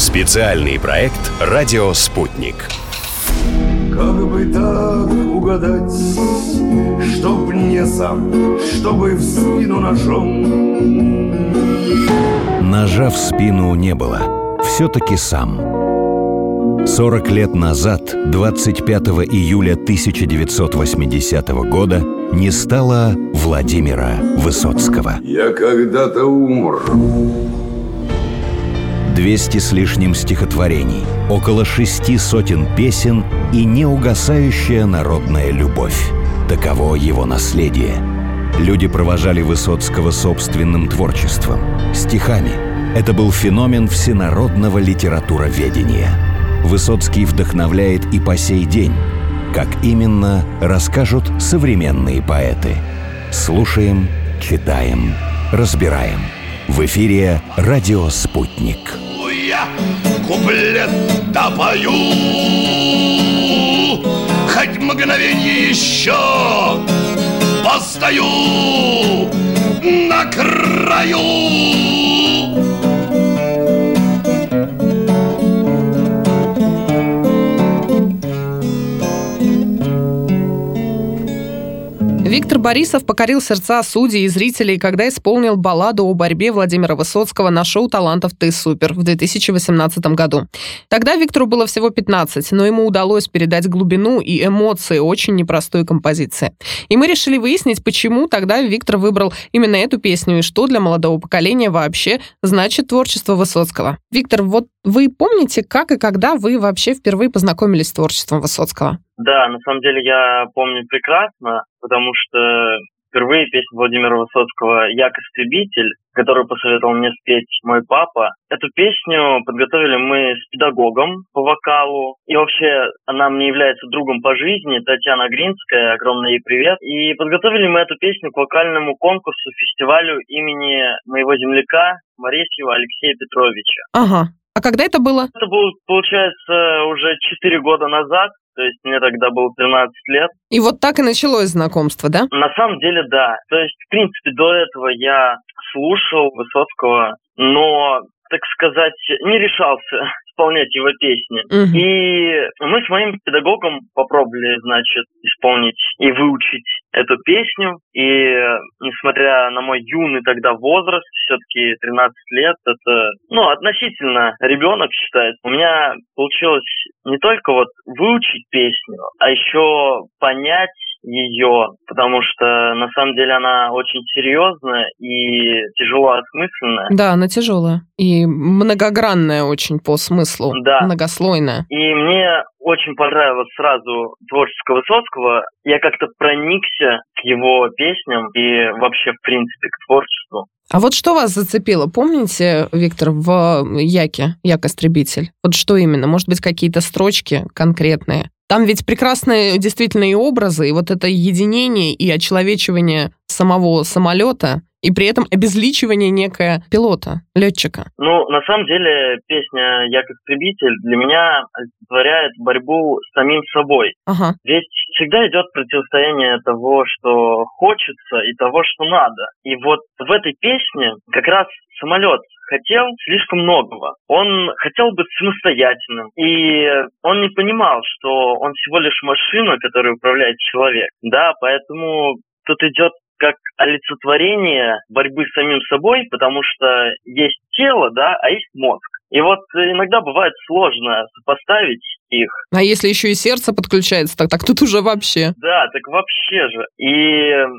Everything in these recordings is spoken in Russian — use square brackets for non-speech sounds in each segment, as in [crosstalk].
Специальный проект «Радио Спутник». Как бы так угадать, чтоб не сам, чтобы в спину ножом. Ножа в спину не было, все-таки сам. 40 лет назад, 25 июля 1980 года, не стало Владимира Высоцкого. Я когда-то умр. 200 с лишним стихотворений, около шести сотен песен и неугасающая народная любовь. Таково его наследие. Люди провожали Высоцкого собственным творчеством, стихами. Это был феномен всенародного литературоведения. Высоцкий вдохновляет и по сей день. Как именно, расскажут современные поэты. Слушаем, читаем, разбираем. В эфире «Радио Спутник». Я куплет допою Хоть мгновенье еще Постою на краю Борисов покорил сердца судей и зрителей, когда исполнил балладу о борьбе Владимира Высоцкого на шоу «Талантов ты супер» в 2018 году. Тогда Виктору было всего 15, но ему удалось передать глубину и эмоции очень непростой композиции. И мы решили выяснить, почему тогда Виктор выбрал именно эту песню и что для молодого поколения вообще значит творчество Высоцкого. Виктор, вот вы помните, как и когда вы вообще впервые познакомились с творчеством Высоцкого? Да, на самом деле я помню прекрасно, потому что впервые песню Владимира Высоцкого «Як истребитель», которую посоветовал мне спеть мой папа. Эту песню подготовили мы с педагогом по вокалу. И вообще она мне является другом по жизни, Татьяна Гринская, огромный ей привет. И подготовили мы эту песню к вокальному конкурсу, фестивалю имени моего земляка Моресьева Алексея Петровича. Ага. А когда это было? Это было, получается, уже 4 года назад. То есть мне тогда было 13 лет. И вот так и началось знакомство, да? На самом деле, да. То есть, в принципе, до этого я слушал Высоцкого, но, так сказать, не решался исполнять его песни. Мгм. И мы с моим педагогом попробовали, значит, исполнить и выучить эту песню. И несмотря на мой юный тогда возраст, все-таки 13 лет, это, ну, относительно ребенок считает. У меня получилось не только вот выучить песню, а еще понять ее, потому что на самом деле она очень серьезная и тяжело осмысленная. Да, она тяжелая. И многогранная очень по смыслу. Да. Многослойная. И мне очень понравилось сразу творчество Высоцкого. Я как-то проникся к его песням и вообще, в принципе, к творчеству. А вот что вас зацепило? Помните, Виктор, в Яке, Як-истребитель? Вот что именно? Может быть, какие-то строчки конкретные? Там ведь прекрасные действительно и образы, и вот это единение и очеловечивание самого самолета, и при этом обезличивание некое пилота, летчика. Ну, на самом деле, песня «Як истребитель» для меня олицетворяет борьбу с самим собой. Ага. Ведь всегда идет противостояние того, что хочется, и того, что надо. И вот в этой песне как раз самолет хотел слишком многого. Он хотел быть самостоятельным. И он не понимал, что он всего лишь машина, которой управляет человек. Да, поэтому тут идет как олицетворение борьбы с самим собой, потому что есть тело, да, а есть мозг. И вот иногда бывает сложно сопоставить их. А если еще и сердце подключается, так, так тут уже вообще. Да, так вообще же. И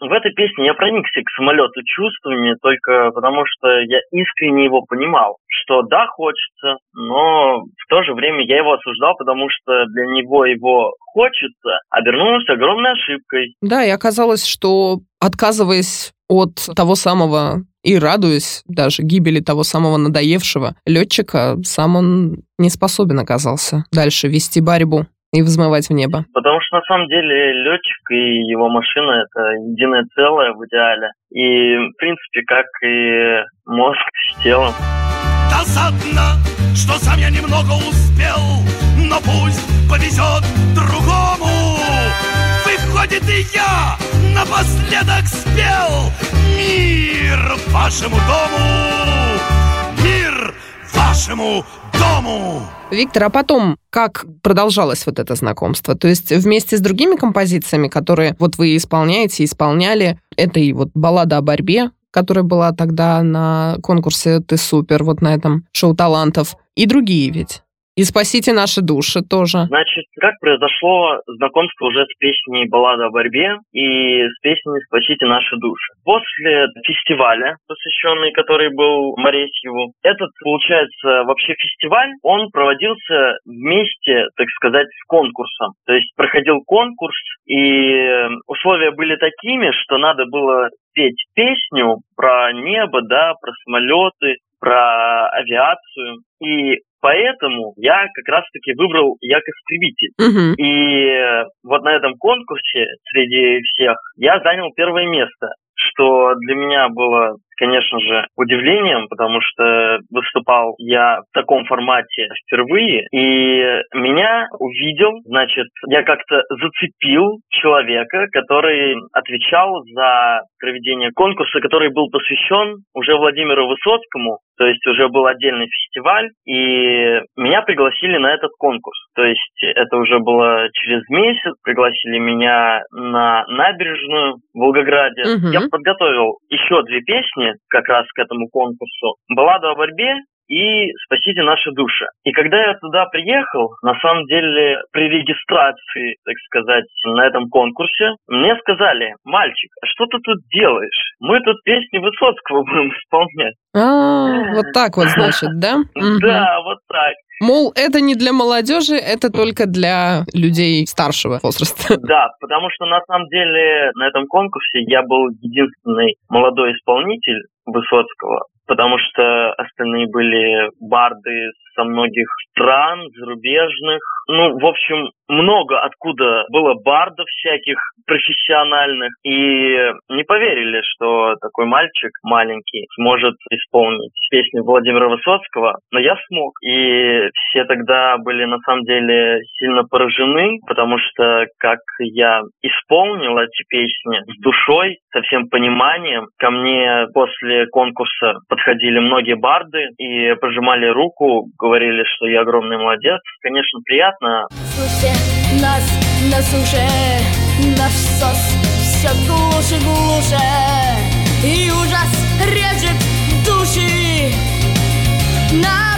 в этой песне я проникся к самолету чувствами только потому, что я искренне его понимал, что да, хочется, но в то же время я его осуждал, потому что для него его хочется, обернулось огромной ошибкой. Да, и оказалось, что отказываясь от того самого и радуясь даже гибели того самого надоевшего летчика, сам он не способен оказался дальше вести борьбу и взмывать в небо. Потому что на самом деле летчик и его машина это единое целое в идеале. И в принципе, как и мозг с телом. Досадно, что сам я немного успел Но пусть повезет другому Выходит и я напоследок спел Мир вашему дому Мир вашему дому. Виктор, а потом как продолжалось вот это знакомство? То есть вместе с другими композициями, которые вот вы исполняете, исполняли, это и вот баллада о борьбе, которая была тогда на конкурсе «Ты супер», вот на этом шоу талантов, и другие ведь. И «Спасите наши души» тоже. Значит, как произошло знакомство уже с песней «Баллада о борьбе» и с песней «Спасите наши души». После фестиваля, посвященный который был Моресьеву, этот, получается, вообще фестиваль, он проводился вместе, так сказать, с конкурсом. То есть проходил конкурс, и условия были такими, что надо было петь песню про небо, да, про самолеты, про авиацию. И поэтому я как раз-таки выбрал Як-истребитель. Угу. И вот на этом конкурсе среди всех я занял первое место что для меня было, конечно же, удивлением, потому что выступал я в таком формате впервые, и меня увидел, значит, я как-то зацепил человека, который отвечал за проведение конкурса, который был посвящен уже Владимиру Высоцкому, то есть уже был отдельный фестиваль, и меня пригласили на этот конкурс. То есть это уже было через месяц, пригласили меня на набережную в Волгограде. Мгм. Я подготовил еще две песни как раз к этому конкурсу. «Баллада о борьбе» и «Спасите наши души». И когда я туда приехал, на самом деле при регистрации, так сказать, на этом конкурсе, мне сказали, мальчик, а что ты тут делаешь? Мы тут песни Высоцкого будем исполнять. А, вот так вот, значит, да? [laughs] Да, вот так. Мол, это не для молодежи, это только для людей старшего возраста. [laughs] Да, потому что на самом деле на этом конкурсе я был единственный молодой исполнитель Высоцкого, потому что остальные были барды со многих стран, зарубежных. Ну, в общем, много откуда было бардов всяких профессиональных. И не поверили, что такой мальчик маленький сможет исполнить песни Владимира Высоцкого. Но я смог. И все тогда были на самом деле сильно поражены, потому что как я исполнил эти песни с душой, со всем пониманием, ко мне после конкурса подходили многие барды и пожимали руку, говорили, что я огромный молодец. Конечно, приятно. Слушайте нас на суше, наш сос все глуше, глуше, и ужас режет души напополам.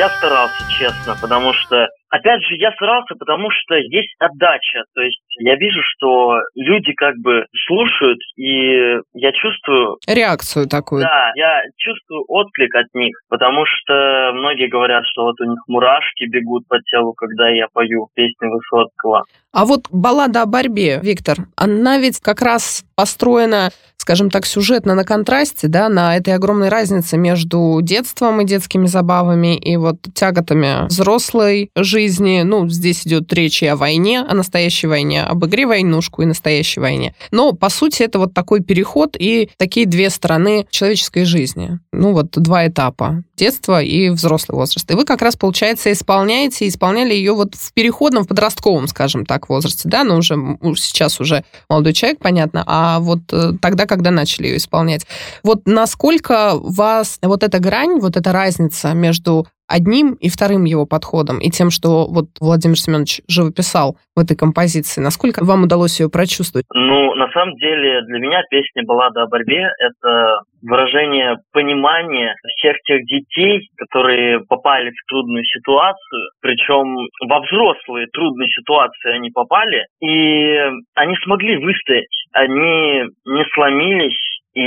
Я старался, честно, потому что Опять же, я старался, потому что есть отдача. То есть я вижу, что люди как бы слушают, и я чувствую... Реакцию такую. Да, я чувствую отклик от них, потому что многие говорят, что вот у них мурашки бегут по телу, когда я пою песни Высоцкого. А вот баллада о борьбе, Виктор, она ведь как раз построена, скажем так, сюжетно на контрасте, да, на этой огромной разнице между детством и детскими забавами и вот тяготами взрослой жизни. Ну, здесь идет речь и о войне, о настоящей войне, об игре войнушку и настоящей войне. Но, по сути, это вот такой переход и такие две стороны человеческой жизни. Ну, вот два этапа. Детство и взрослый возраст. И вы как раз, получается, исполняете, исполняли ее вот в переходном, в подростковом, скажем так, возрасте, да, но уже сейчас уже молодой человек, понятно, а вот э, тогда, когда начали ее исполнять. Вот насколько вас вот эта грань, вот эта разница между одним и вторым его подходом, и тем, что вот Владимир Семенович живописал в этой композиции. Насколько вам удалось ее прочувствовать? Ну, на самом деле, для меня песня «Баллада о борьбе» — это выражение понимания всех тех детей, которые попали в трудную ситуацию, причем во взрослые трудные ситуации они попали, и они смогли выстоять, они не сломились, и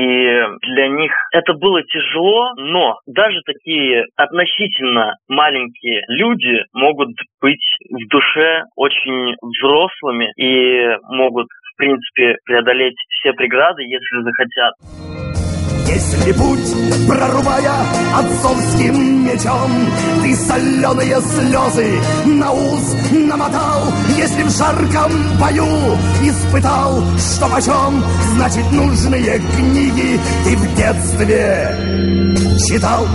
для них это было тяжело, но даже такие относительно маленькие люди могут быть в душе очень взрослыми и могут, в принципе, преодолеть все преграды, если захотят. Если путь, прорубая отцовским мечом, Ты соленые слезы на ус намотал, Если в жарком бою испытал, что почем, Значит, нужные книги ты в детстве читал.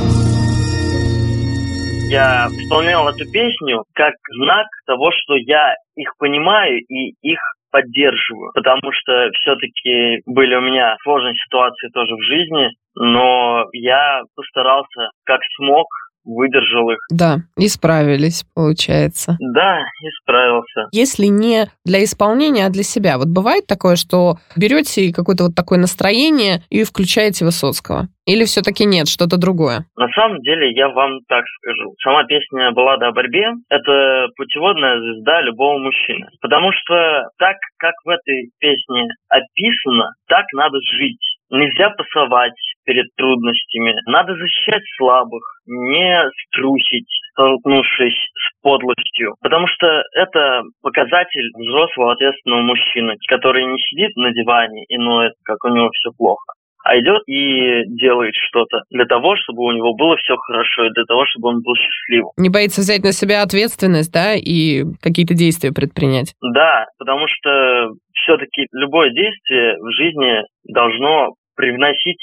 Я исполнял эту песню как знак того, что я их понимаю и их поддерживаю, потому что все-таки были у меня сложные ситуации тоже в жизни, но я постарался как смог выдержал их. Да, и справились, получается. Да, и справился. Если не для исполнения, а для себя. Вот бывает такое, что берете какое-то вот такое настроение и включаете Высоцкого? Или все-таки нет, что-то другое? На самом деле, я вам так скажу. Сама песня «Баллада о борьбе» — это путеводная звезда любого мужчины. Потому что так, как в этой песне описано, так надо жить. Нельзя пасовать перед трудностями. Надо защищать слабых, не струсить, столкнувшись с подлостью. Потому что это показатель взрослого ответственного мужчины, который не сидит на диване и ноет, как у него все плохо а идет и делает что-то для того, чтобы у него было все хорошо, и для того, чтобы он был счастливым. Не боится взять на себя ответственность, да, и какие-то действия предпринять. Да, потому что все-таки любое действие в жизни должно привносить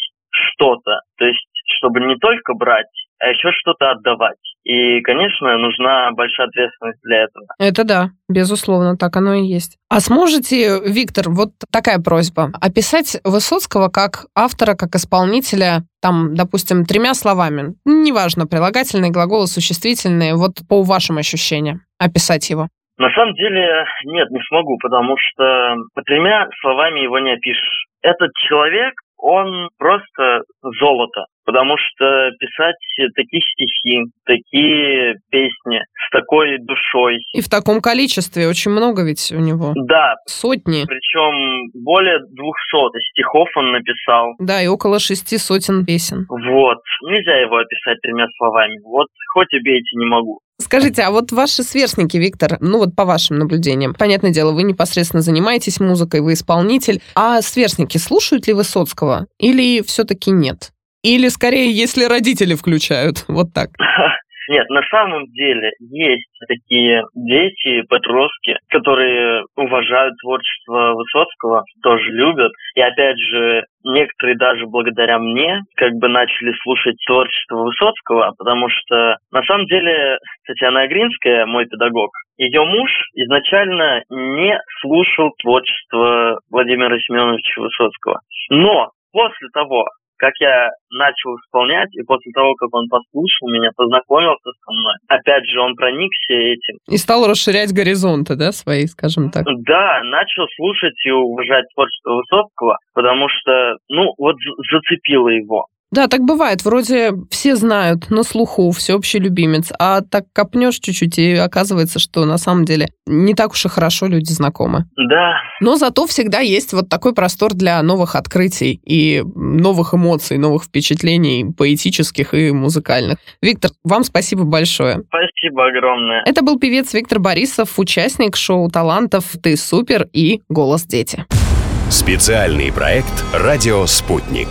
что-то. То есть, чтобы не только брать, а еще что-то отдавать. И, конечно, нужна большая ответственность для этого. Это да, безусловно, так оно и есть. А сможете, Виктор, вот такая просьба, описать Высоцкого как автора, как исполнителя, там, допустим, тремя словами, неважно, прилагательные, глаголы, существительные, вот по вашим ощущениям, описать его? На самом деле, нет, не смогу, потому что тремя словами его не опишешь. Этот человек, он просто золото. Потому что писать такие стихи, такие песни с такой душой. И в таком количестве, очень много ведь у него. Да. Сотни. Причем более двухсот стихов он написал. Да, и около шести сотен песен. Вот. Нельзя его описать тремя словами. Вот хоть убейте, не могу. Скажите, а вот ваши сверстники, Виктор, ну вот по вашим наблюдениям, понятное дело, вы непосредственно занимаетесь музыкой, вы исполнитель, а сверстники слушают ли Высоцкого или все-таки нет? Или скорее, если родители включают, вот так? [laughs] Нет, на самом деле есть такие дети, подростки, которые уважают творчество Высоцкого, тоже любят. И опять же, некоторые даже благодаря мне как бы начали слушать творчество Высоцкого, потому что на самом деле Татьяна Агринская, мой педагог, ее муж изначально не слушал творчество Владимира Семеновича Высоцкого. Но после того, как я начал исполнять, и после того, как он послушал меня, познакомился со мной, опять же, он проникся этим. И стал расширять горизонты, да, свои, скажем так? Да, начал слушать и уважать творчество Высоцкого, потому что, ну, вот зацепило его. Да, так бывает. Вроде все знают, на слуху, всеобщий любимец, а так копнешь чуть-чуть, и оказывается, что на самом деле не так уж и хорошо люди знакомы. Да. Но зато всегда есть вот такой простор для новых открытий и новых эмоций, новых впечатлений поэтических и музыкальных. Виктор, вам спасибо большое. Спасибо огромное. Это был певец Виктор Борисов, участник шоу талантов «Ты супер» и «Голос дети». Специальный проект «Радио Спутник».